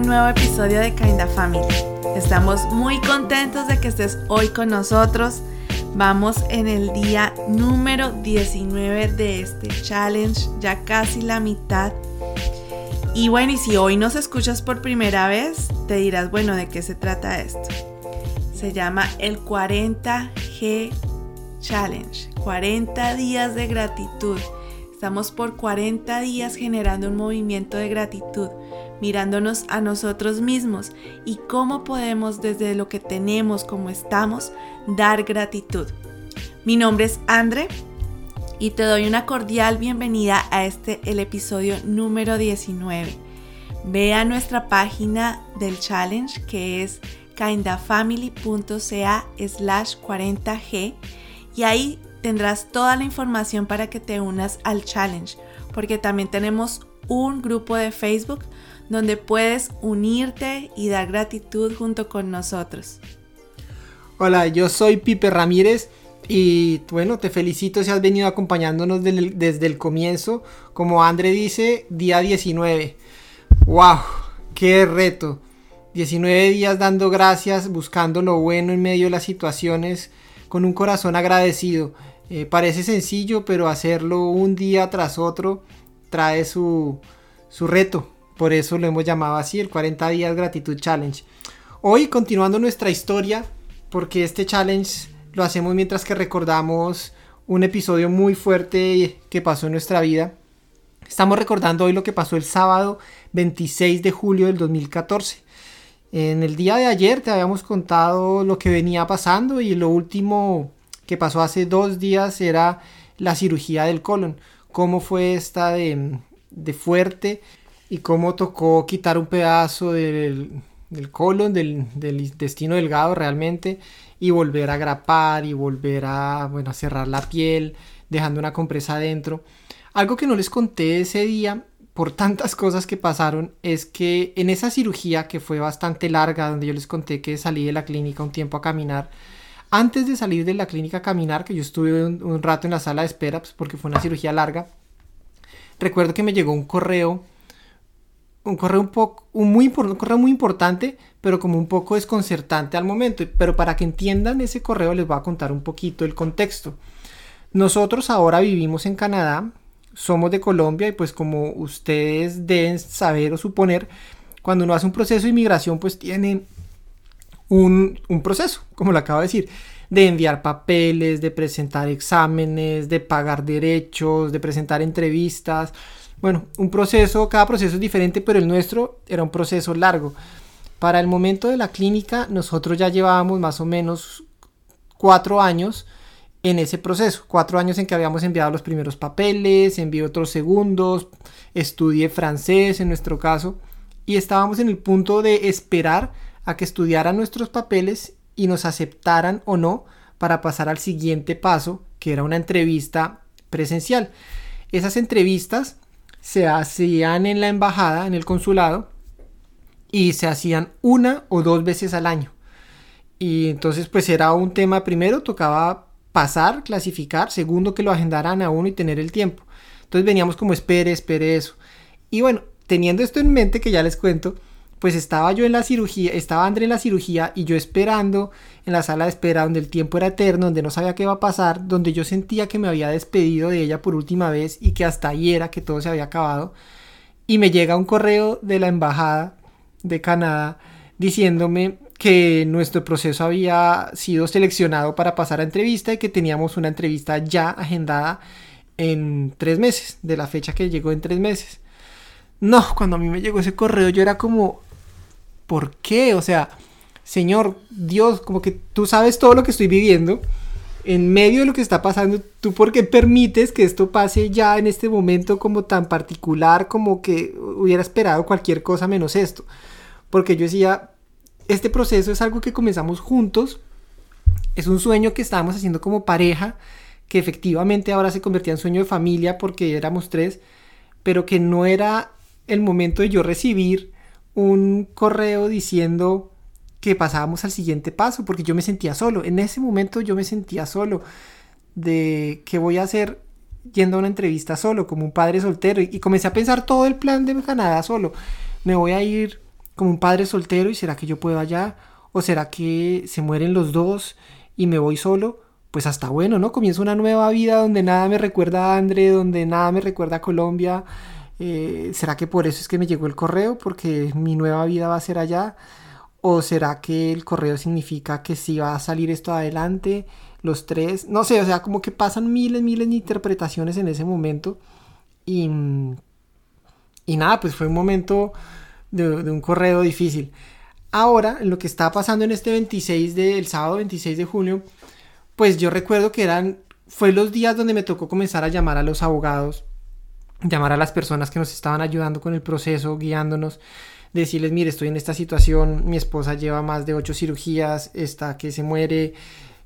un nuevo episodio de Kinda Family. Estamos muy contentos de que estés hoy con nosotros. Vamos en el día número 19 de este challenge, ya casi la mitad. Y bueno, y si hoy nos escuchas por primera vez, te dirás, bueno, ¿de qué se trata esto? Se llama el 40G Challenge, 40 días de gratitud. Estamos por 40 días generando un movimiento de gratitud, mirándonos a nosotros mismos y cómo podemos desde lo que tenemos, como estamos, dar gratitud. Mi nombre es Andre y te doy una cordial bienvenida a este, el episodio número 19. Ve a nuestra página del challenge que es kindafamily.ca slash 40g y ahí tendrás toda la información para que te unas al challenge, porque también tenemos un grupo de Facebook donde puedes unirte y dar gratitud junto con nosotros. Hola, yo soy Pipe Ramírez y bueno, te felicito si has venido acompañándonos desde el comienzo. Como André dice, día 19. ¡Wow! ¡Qué reto! 19 días dando gracias, buscando lo bueno en medio de las situaciones, con un corazón agradecido. Eh, parece sencillo, pero hacerlo un día tras otro trae su, su reto. Por eso lo hemos llamado así, el 40 días gratitud challenge. Hoy continuando nuestra historia, porque este challenge lo hacemos mientras que recordamos un episodio muy fuerte que pasó en nuestra vida. Estamos recordando hoy lo que pasó el sábado 26 de julio del 2014. En el día de ayer te habíamos contado lo que venía pasando y lo último que pasó hace dos días era la cirugía del colon. Cómo fue esta de, fuerte y cómo tocó quitar un pedazo del, colon, del, intestino delgado realmente, y volver a grapar y volver a, bueno, cerrar la piel, dejando una compresa adentro. Algo que no les conté ese día por tantas cosas que pasaron es que en esa cirugía que fue bastante larga, donde yo les conté que salí de la clínica un tiempo a caminar, antes de salir de la clínica a caminar, que yo estuve un, rato en la sala de espera, pues, porque fue una cirugía larga, recuerdo que me llegó un correo, un correo un poco, un muy, un correo muy importante, pero como un poco desconcertante al momento. Pero para que entiendan ese correo les voy a contar un poquito el contexto. Nosotros ahora vivimos en Canadá, somos de Colombia y pues como ustedes deben saber o suponer, cuando uno hace un proceso de inmigración pues tiene un, proceso, como lo acabo de decir, de enviar papeles, de presentar exámenes, de pagar derechos, de presentar entrevistas. Bueno, un proceso, cada proceso es diferente, pero el nuestro era un proceso largo. Para el momento de la clínica, nosotros ya llevábamos más o menos cuatro años en ese proceso. Cuatro años en que habíamos enviado los primeros papeles, envié otros segundos, estudié francés en nuestro caso, y estábamos en el punto de esperar a que estudiaran nuestros papeles y nos aceptaran o no para pasar al siguiente paso, que era una entrevista presencial. Esas entrevistas se hacían en la embajada, en el consulado, y se hacían una o dos veces al año. Y entonces pues era un tema, primero tocaba pasar, clasificar, segundo que lo agendaran a uno y tener el tiempo. Entonces veníamos como espere, espere eso. Y bueno, teniendo esto en mente que ya les cuento, pues estaba yo en la cirugía, estaba André en la cirugía y yo esperando en la sala de espera donde el tiempo era eterno, donde no sabía qué iba a pasar, donde yo sentía que me había despedido de ella por última vez y que hasta ahí era que todo se había acabado. Y me llega un correo de la embajada de Canadá diciéndome que nuestro proceso había sido seleccionado para pasar a entrevista y que teníamos una entrevista ya agendada en tres meses, de la fecha que llegó en tres meses. No, cuando a mí me llegó ese correo yo era como, ¿por qué? O sea, Señor, Dios, como que tú sabes todo lo que estoy viviendo. En medio de lo que está pasando, ¿tú por qué permites que esto pase ya en este momento como tan particular como que hubiera esperado cualquier cosa menos esto? Porque yo decía, este proceso es algo que comenzamos juntos, es un sueño que estábamos haciendo como pareja, que efectivamente ahora se convertía en sueño de familia porque éramos tres, pero que no era el momento de yo recibir un correo diciendo que pasábamos al siguiente paso, porque yo me sentía solo. En ese momento yo me sentía solo de qué voy a hacer yendo a una entrevista solo, como un padre soltero, y comencé a pensar todo el plan de Canadá solo. Me voy a ir como un padre soltero y será que yo puedo allá o será que se mueren los dos y me voy solo. Pues hasta bueno, ¿no? Comienzo una nueva vida donde nada me recuerda a André, donde nada me recuerda a Colombia. Eh, ¿Será que por eso es que me llegó el correo? Porque mi nueva vida va a ser allá. ¿O será que el correo significa que sí va a salir esto adelante? Los tres. No sé, o sea, como que pasan miles, miles de interpretaciones en ese momento. Y, y nada, pues fue un momento de, un correo difícil. Ahora, lo que está pasando en este 26 de, el sábado 26 de junio, pues yo recuerdo que eran, fue los días donde me tocó comenzar a llamar a los abogados, llamar a las personas que nos estaban ayudando con el proceso, guiándonos, decirles, mire, estoy en esta situación, mi esposa lleva más de ocho cirugías, está que se muere,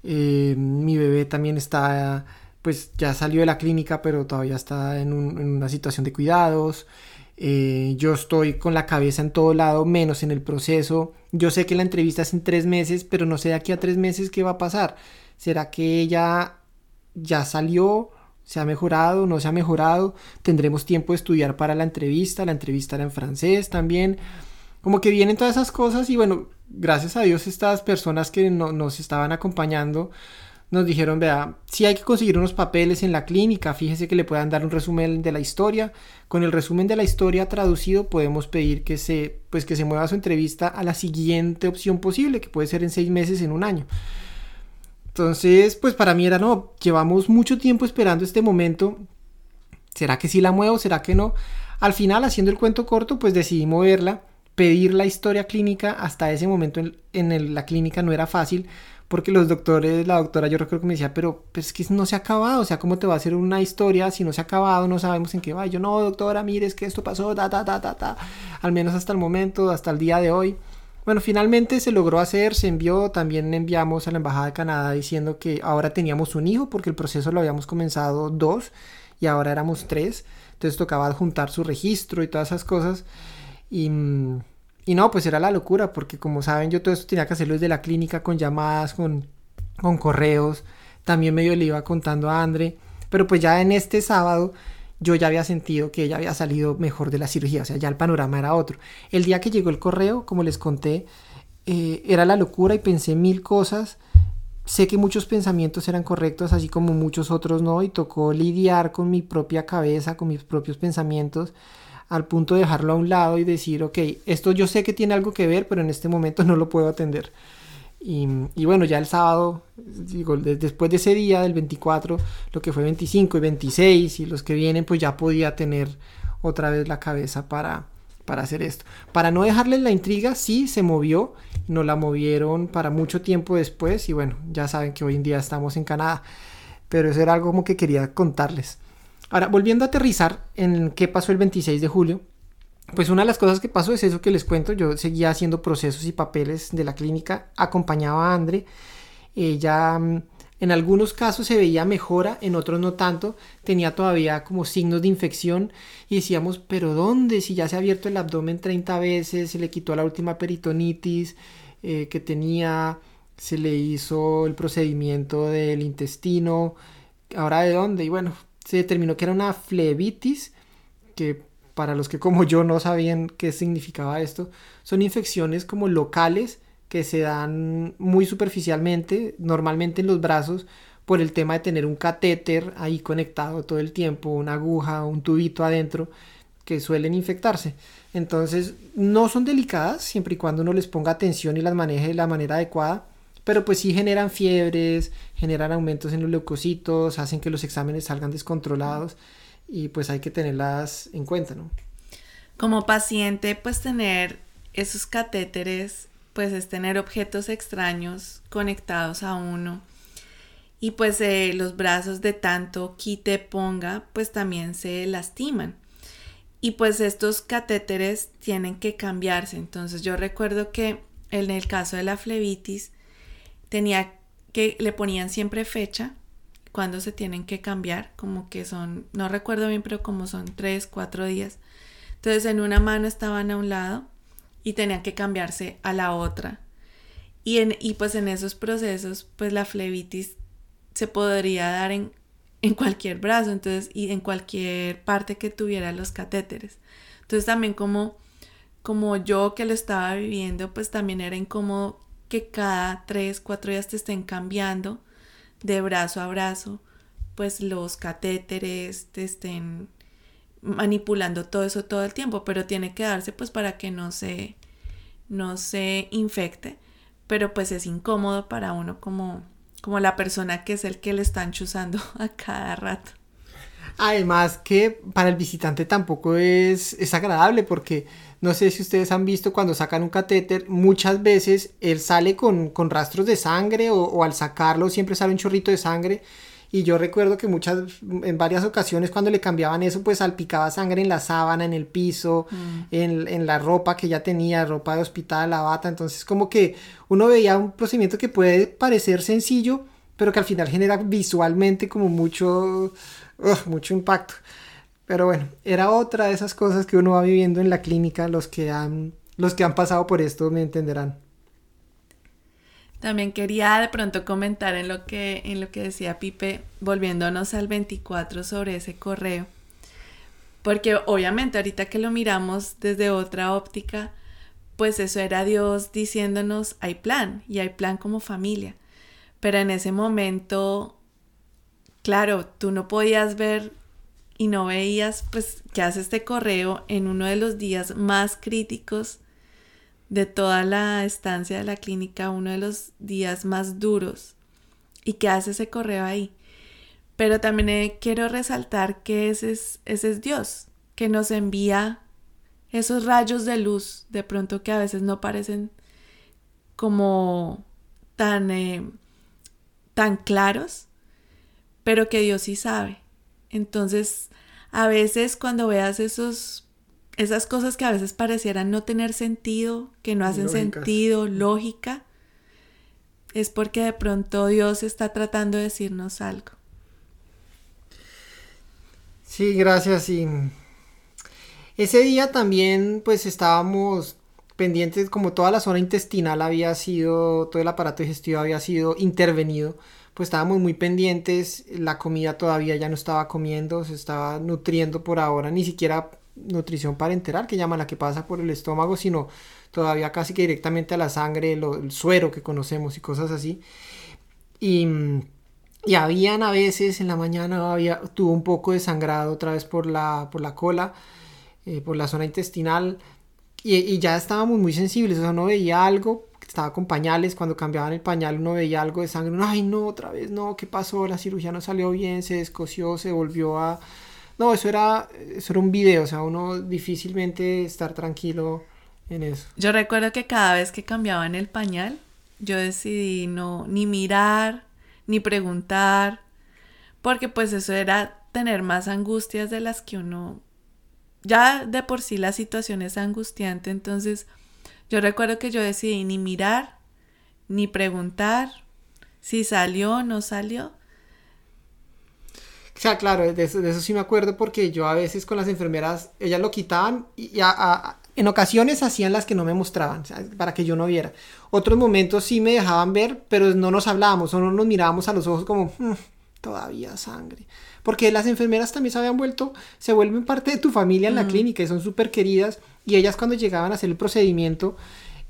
eh, mi bebé también está, pues ya salió de la clínica, pero todavía está en, una situación de cuidados. Eh, yo estoy con la cabeza en todo lado, menos en el proceso. Yo sé que la entrevista es en tres meses, pero no sé de aquí a tres meses qué va a pasar. ¿Será que ella ya salió? ¿Se ha mejorado? ¿No se ha mejorado? ¿Tendremos tiempo de estudiar para la entrevista? La entrevista era en francés también. Como que vienen todas esas cosas y bueno, gracias a Dios estas personas que nos estaban acompañando nos dijeron, vea, si hay que conseguir unos papeles en la clínica, fíjese que le puedan dar un resumen de la historia. Con el resumen de la historia traducido podemos pedir que se, pues que se mueva su entrevista a la siguiente opción posible, que puede ser en seis meses, en un año. Entonces, pues para mí era, no, llevamos mucho tiempo esperando este momento. ¿Será que sí la muevo? ¿Será que no? Al final, haciendo el cuento corto, pues decidí moverla, pedir la historia clínica. Hasta ese momento en, la clínica no era fácil porque los doctores, la doctora yo recuerdo que me decía, pero, es que no se ha acabado, o sea, ¿cómo te va a hacer una historia si no se ha acabado? No sabemos en qué va. yo, no, doctora, mire, es que esto pasó, ta, ta, ta, ta, ta, al menos hasta el momento, hasta el día de hoy. Bueno, finalmente se logró hacer, se envió, también enviamos a la Embajada de Canadá diciendo que ahora teníamos un hijo, porque el proceso lo habíamos comenzado dos y ahora éramos tres, entonces tocaba adjuntar su registro y todas esas cosas. Y y no, pues era la locura, porque como saben, yo todo esto tenía que hacerlo desde la clínica con llamadas, con, con correos. También medio le iba contando a Andre. Pero pues ya en este sábado yo ya había sentido que ella había salido mejor de la cirugía, o sea, ya el panorama era otro. El día que llegó el correo, como les conté, eh, era la locura y pensé mil cosas. Sé que muchos pensamientos eran correctos, así como muchos otros no, y tocó lidiar con mi propia cabeza, con mis propios pensamientos al punto de dejarlo a un lado y decir, ok, esto yo sé que tiene algo que ver, pero en este momento no lo puedo atender. Y, bueno, ya el sábado, digo, después de ese día, del 24, lo que fue 25 y 26 y los que vienen, pues ya podía tener otra vez la cabeza para, para hacer esto. Para no dejarles la intriga, sí se movió, nos la movieron para mucho tiempo después y bueno, ya saben que hoy en día estamos en Canadá, pero eso era algo como que quería contarles. Ahora, volviendo a aterrizar en qué pasó el 26 de julio, pues una de las cosas que pasó es eso que les cuento. Yo seguía haciendo procesos y papeles de la clínica, acompañaba a Andre. Ella mm, en algunos casos se veía mejora, en otros no tanto. Tenía todavía como signos de infección y decíamos, pero ¿dónde? Si ya se ha abierto el abdomen 30 veces, se le quitó la última peritonitis eh, que tenía, se le hizo el procedimiento del intestino. ¿Ahora de dónde? Y bueno, se determinó que era una flebitis, que para los que como yo no sabían qué significaba esto, son infecciones como locales que se dan muy superficialmente, normalmente en los brazos, por el tema de tener un catéter ahí conectado todo el tiempo, una aguja, un tubito adentro, que suelen infectarse. Entonces, no son delicadas siempre y cuando uno les ponga atención y las maneje de la manera adecuada, pero pues sí generan fiebres, generan aumentos en los leucocitos, hacen que los exámenes salgan descontrolados y pues hay que tenerlas en cuenta, ¿no? Como paciente, pues tener esos catéteres, pues es tener objetos extraños conectados a uno. Y pues eh, los brazos de tanto quite ponga, pues también se lastiman. Y pues estos catéteres tienen que cambiarse. Entonces yo recuerdo que en el caso de la flebitis, tenía que le ponían siempre fecha cuando se tienen que cambiar, como que son, no recuerdo bien, pero como son tres, cuatro días. Entonces en una mano estaban a un lado y tenían que cambiarse a la otra. Y, en, y pues en esos procesos, pues la flebitis se podría dar en, en cualquier brazo, entonces, y en cualquier parte que tuviera los catéteres. Entonces también como como yo que lo estaba viviendo, pues también era incómodo que cada tres, cuatro días te estén cambiando de brazo a brazo, pues los catéteres te estén manipulando todo eso todo el tiempo, pero tiene que darse pues para que no se, no se infecte, pero pues es incómodo para uno como, como la persona que es el que le están chuzando a cada rato. Además que para el visitante tampoco es, es agradable porque no sé si ustedes han visto cuando sacan un catéter, muchas veces él sale con, con rastros de sangre o, o, al sacarlo siempre sale un chorrito de sangre. Y yo recuerdo que muchas, en varias ocasiones cuando le cambiaban eso, pues salpicaba sangre en la sábana, en el piso, mm. en, en, la ropa que ya tenía, ropa de hospital, la bata. Entonces como que uno veía un procedimiento que puede parecer sencillo, pero que al final genera visualmente como mucho mucho impacto. Pero bueno, era otra de esas cosas que uno va viviendo en la clínica, los que han, los que han pasado por esto me entenderán. También quería de pronto comentar en lo que, en lo que decía Pipe, volviéndonos al 24 sobre ese correo. Porque obviamente ahorita que lo miramos desde otra óptica, pues eso era Dios diciéndonos hay plan y hay plan como familia. Pero en ese momento claro, tú no podías ver y no veías pues que hace este correo en uno de los días más críticos de toda la estancia de la clínica, uno de los días más duros y que hace ese correo ahí. Pero también eh, quiero resaltar que ese es, ese es Dios, que nos envía esos rayos de luz, de pronto que a veces no parecen como tan, eh, tan claros, pero que Dios sí sabe. Entonces, a veces cuando veas esos, esas cosas que a veces parecieran no tener sentido, que no hacen sentido, lógica, es porque de pronto Dios está tratando de decirnos algo. Sí, gracias. Y ese día también pues estábamos pendientes, como toda la zona intestinal había sido, todo el aparato digestivo había sido intervenido pues estábamos muy pendientes, la comida todavía ya no estaba comiendo, se estaba nutriendo por ahora, ni siquiera nutrición parenteral, que llama la que pasa por el estómago, sino todavía casi que directamente a la sangre, el suero que conocemos y cosas así. Y, y habían a veces en la mañana había, tuvo un poco de sangrado otra vez por la, por la cola, eh, por la zona intestinal, y, y, ya estábamos muy sensibles, o sea, no veía algo, estaba con pañales, cuando cambiaban el pañal uno veía algo de sangre, ay no, otra vez no, ¿qué pasó? La cirugía no salió bien, se descosió, se volvió a... No, eso era, eso era un video, o sea, uno difícilmente estar tranquilo en eso. Yo recuerdo que cada vez que cambiaban el pañal, yo decidí no ni mirar, ni preguntar, porque pues eso era tener más angustias de las que uno... Ya de por sí la situación es angustiante, entonces yo recuerdo que yo decidí ni mirar, ni preguntar si salió o no salió. O sea, claro, de eso, sí me acuerdo porque yo a veces con las enfermeras, ellas lo quitaban y, en ocasiones hacían las que no me mostraban, para que yo no viera. Otros momentos sí me dejaban ver, pero no nos hablábamos, solo nos mirábamos a los ojos como, hmm, todavía sangre. Porque las enfermeras también se habían vuelto, se vuelven parte de tu familia en la clínica y son súper queridas y ellas cuando llegaban a hacer el procedimiento,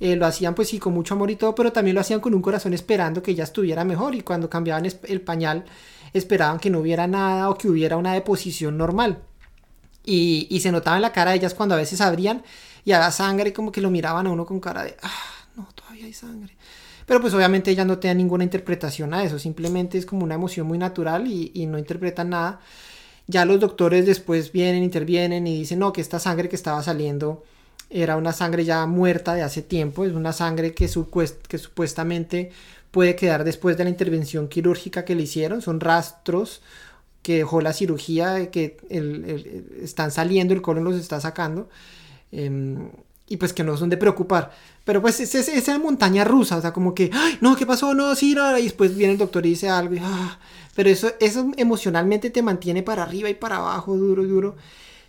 eh, lo hacían pues sí con mucho amor y todo, pero también lo hacían con un corazón esperando que ella estuviera mejor y cuando cambiaban el pañal esperaban que no hubiera nada o que hubiera una deposición normal. Y, y se notaba en la cara de ellas cuando a veces abrían y había sangre como que lo miraban a uno con cara de, ah, no, todavía hay sangre. Pero pues obviamente ellas no tenían ninguna interpretación a eso, simplemente es como una emoción muy natural y, no interpretan nada. Ya los doctores después vienen, intervienen y dicen, no, que esta sangre que estaba saliendo era una sangre ya muerta de hace tiempo, es una sangre que, que supuestamente puede quedar después de la intervención quirúrgica que le hicieron, son rastros que dejó la cirugía, que están saliendo, el colon los está sacando, em, y pues que no son de preocupar. Pero pues es, es, esa montaña rusa, o sea, como que, Ay, no, ¿qué pasó? No, sí, no, y después viene el doctor y dice algo, ah, pero eso, eso emocionalmente te mantiene para arriba y para abajo, duro, duro.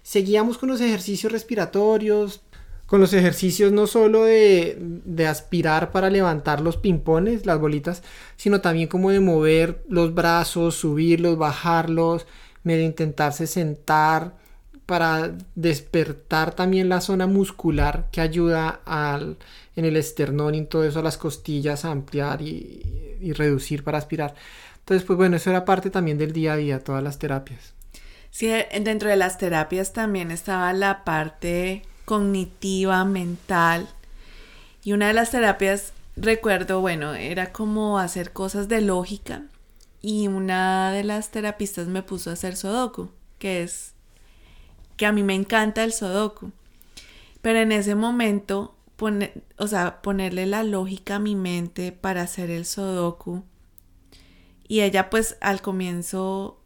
Seguíamos con los ejercicios respiratorios, con los ejercicios no solo de, de, aspirar para levantar los pimpones, las bolitas, sino también como de mover los brazos, subirlos, bajarlos, medio intentarse sentar, para despertar también la zona muscular que ayuda al, en el esternón y todo eso a las costillas a ampliar y, reducir para aspirar. Entonces, pues bueno, eso era parte también del día a día, todas las terapias. Sí, dentro de las terapias también estaba la parte cognitiva, mental. Y una de las terapias, recuerdo, bueno, era como hacer cosas de lógica. Y una de las terapistas me puso a hacer Sudoku, que es que a mí me encanta el Sudoku. Pero en ese momento, o sea, ponerle la lógica a mi mente para hacer el Sudoku. Y ella pues al comienzo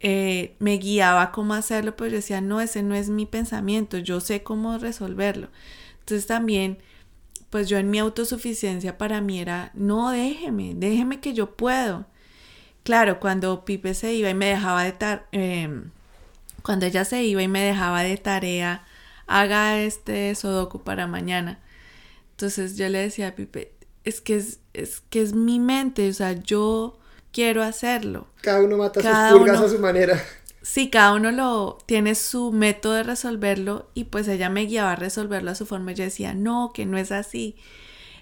eh, me guiaba cómo hacerlo, pero yo decía, no, ese no es mi pensamiento, yo sé cómo resolverlo. Entonces también, pues yo en mi autosuficiencia para mí era, no, déjeme, déjeme que yo puedo. Claro, cuando Pipe se iba y me dejaba de tarea, em, cuando ella se iba y me dejaba de tarea, haga este sodoku para mañana. Entonces yo le decía a Pipe, es que es, es que es mi mente, o sea, yo quiero hacerlo. Cada uno mata sus pulgas a su manera. Sí, cada uno lo tiene su método de resolverlo y pues ella me guiaba a resolverlo a su forma yo decía, no, que no es así.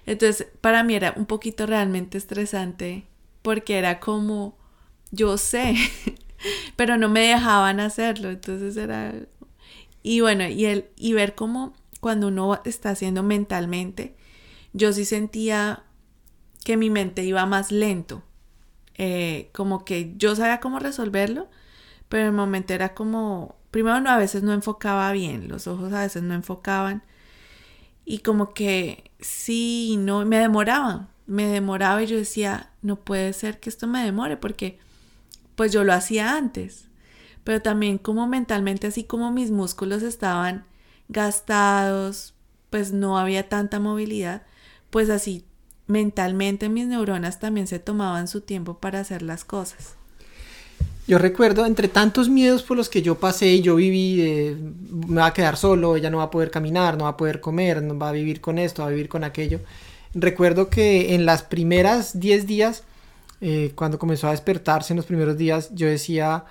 Entonces, para mí era un poquito realmente estresante porque era como, yo sé, pero no me dejaban hacerlo, entonces era... Y bueno, y, el, y ver cómo cuando uno está haciendo mentalmente, yo sí sentía que mi mente iba más lento eh, como que yo sabía cómo resolverlo, pero en el momento era como, primero no, a veces no enfocaba bien, los ojos a veces no enfocaban y como que sí, no, me demoraba, me demoraba y yo decía, no puede ser que esto me demore porque pues yo lo hacía antes, pero también como mentalmente, así como mis músculos estaban gastados, pues no había tanta movilidad, pues así mentalmente mis neuronas también se tomaban su tiempo para hacer las cosas. Yo recuerdo, entre tantos miedos por los que yo pasé y yo viví, me va a quedar solo, ella no va a poder caminar, no va a poder comer, no va a vivir con esto, va a vivir con aquello. Recuerdo que en las primeras 10 días, eh, cuando comenzó a despertarse en los primeros días, yo decía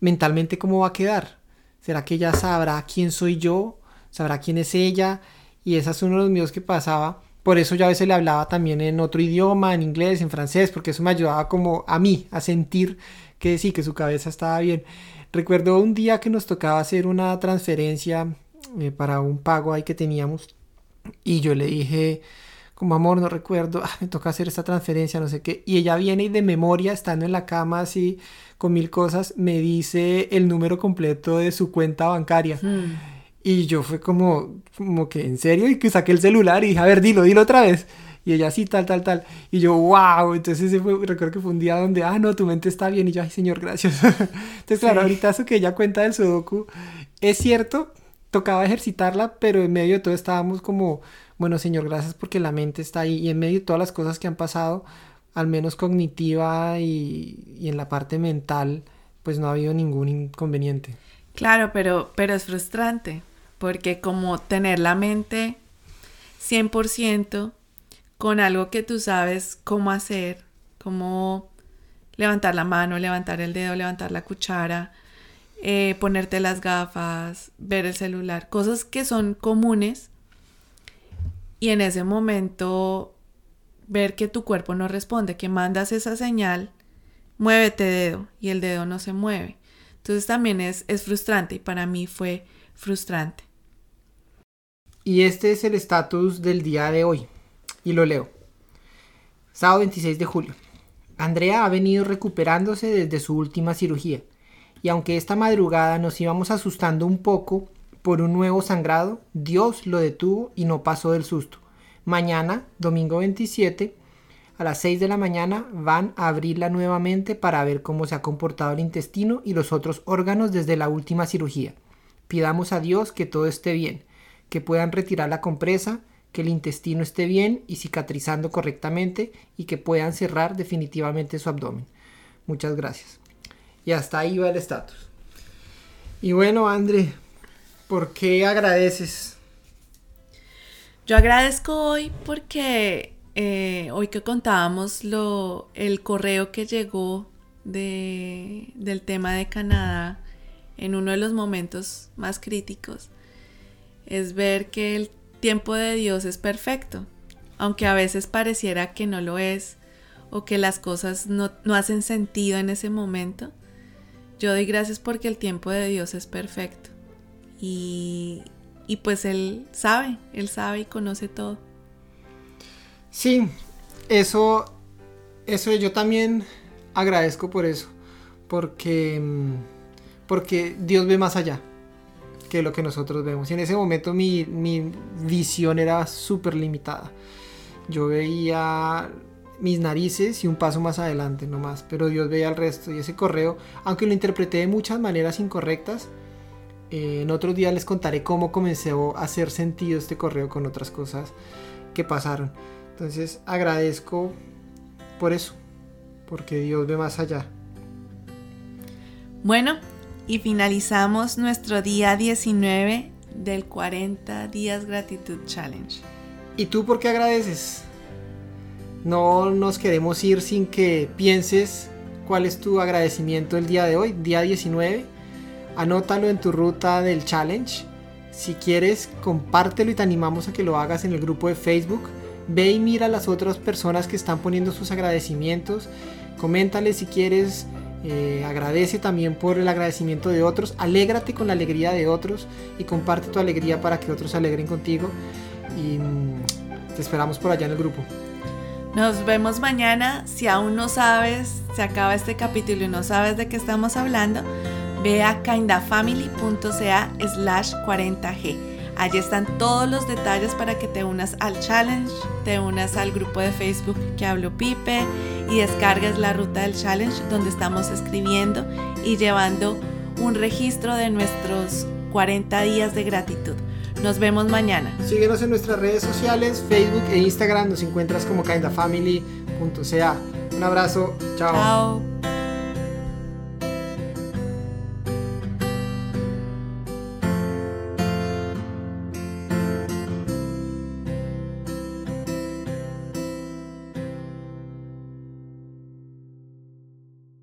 mentalmente cómo va a quedar. ¿Será que ella sabrá quién soy yo? ¿Sabrá quién es ella? Y ese es uno de los miedos que pasaba por eso yo a veces le hablaba también en otro idioma, en inglés, en francés, porque eso me ayudaba como a mí a sentir que sí, que su cabeza estaba bien. Recuerdo un día que nos tocaba hacer una transferencia eh, para un pago ahí que teníamos y yo le dije, como amor, no recuerdo, ah, me toca hacer esta transferencia, no sé qué. Y ella viene y de memoria, estando en la cama así, con mil cosas, me dice el número completo de su cuenta bancaria. Hmm. Y yo fue como, como que en serio, y que saqué el celular y dije, a ver, dilo, dilo otra vez. Y ella sí, tal, tal, tal. Y yo, wow. Entonces ese fue, recuerdo que fue un día donde, ah, no, tu mente está bien. Y yo, ay, señor, gracias. Entonces, claro, ahorita eso que ella cuenta del Sudoku, es cierto, tocaba ejercitarla, pero en medio de todo estábamos como, bueno, señor, gracias porque la mente está ahí. Y en medio de todas las cosas que han pasado, al menos cognitiva y, en la parte mental, pues no ha habido ningún inconveniente. Claro, pero, pero es frustrante porque como tener la mente 100% con algo que tú sabes cómo hacer, como levantar la mano, levantar el dedo, levantar la cuchara, eh, ponerte las gafas, ver el celular, cosas que son comunes y en ese momento ver que tu cuerpo no responde, que mandas esa señal, muévete dedo y el dedo no se mueve. Entonces también es, es frustrante y para mí fue frustrante. Y este es el estatus del día de hoy. Y lo leo. Sábado 26 de julio. Andrea ha venido recuperándose desde su última cirugía. Y aunque esta madrugada nos íbamos asustando un poco por un nuevo sangrado, Dios lo detuvo y no pasó del susto. Mañana, domingo 27, a las 6 de la mañana van a abrirla nuevamente para ver cómo se ha comportado el intestino y los otros órganos desde la última cirugía. Pidamos a Dios que todo esté bien que puedan retirar la compresa, que el intestino esté bien y cicatrizando correctamente y que puedan cerrar definitivamente su abdomen. Muchas gracias. Y hasta ahí va el estatus. Y bueno, André, ¿por qué agradeces? Yo agradezco hoy porque eh, hoy que contábamos lo, el correo que llegó de, del tema de Canadá en uno de los momentos más críticos, es ver que el tiempo de Dios es perfecto, aunque a veces pareciera que no lo es o que las cosas no, hacen sentido en ese momento. Yo doy gracias porque el tiempo de Dios es perfecto. Y, y pues Él sabe, Él sabe y conoce todo. Sí, eso, eso yo también agradezco por eso, porque, mm, porque Dios ve más allá que lo que nosotros vemos. Y en ese momento mi, mi visión era súper limitada. Yo veía mis narices y un paso más adelante nomás, pero Dios veía el resto. Y ese correo, aunque lo interpreté de muchas maneras incorrectas, eh, en otros días les contaré cómo comenzó a hacer sentido este correo con otras cosas que pasaron. Entonces agradezco por eso, porque Dios ve más allá. Bueno, y finalizamos nuestro día 19 del 40 días gratitud challenge. ¿Y tú por qué agradeces? No nos queremos ir sin que pienses cuál es tu agradecimiento el día de hoy, día 19. Anótalo en tu ruta del challenge. Si quieres, compártelo y te animamos a que lo hagas en el grupo de Facebook. Ve y mira a las otras personas que están poniendo sus agradecimientos. Coméntale si quieres eh, agradece también por el agradecimiento de otros, alégrate con la alegría de otros y comparte tu alegría para que otros se alegren contigo y mm, te esperamos por allá en el grupo. Nos vemos mañana. Si aún no sabes, se acaba este capítulo y no sabes de qué estamos hablando, ve a kindafamily.ca slash 40g. Allí están todos los detalles para que te unas al challenge, te unas al grupo de Facebook que hablo Pipe y descargues la ruta del challenge donde estamos escribiendo y llevando un registro de nuestros 40 días de gratitud. Nos vemos mañana. Síguenos en nuestras redes sociales, Facebook e Instagram. Nos encuentras como kindafamily.ca. Un abrazo. Chao. Chao.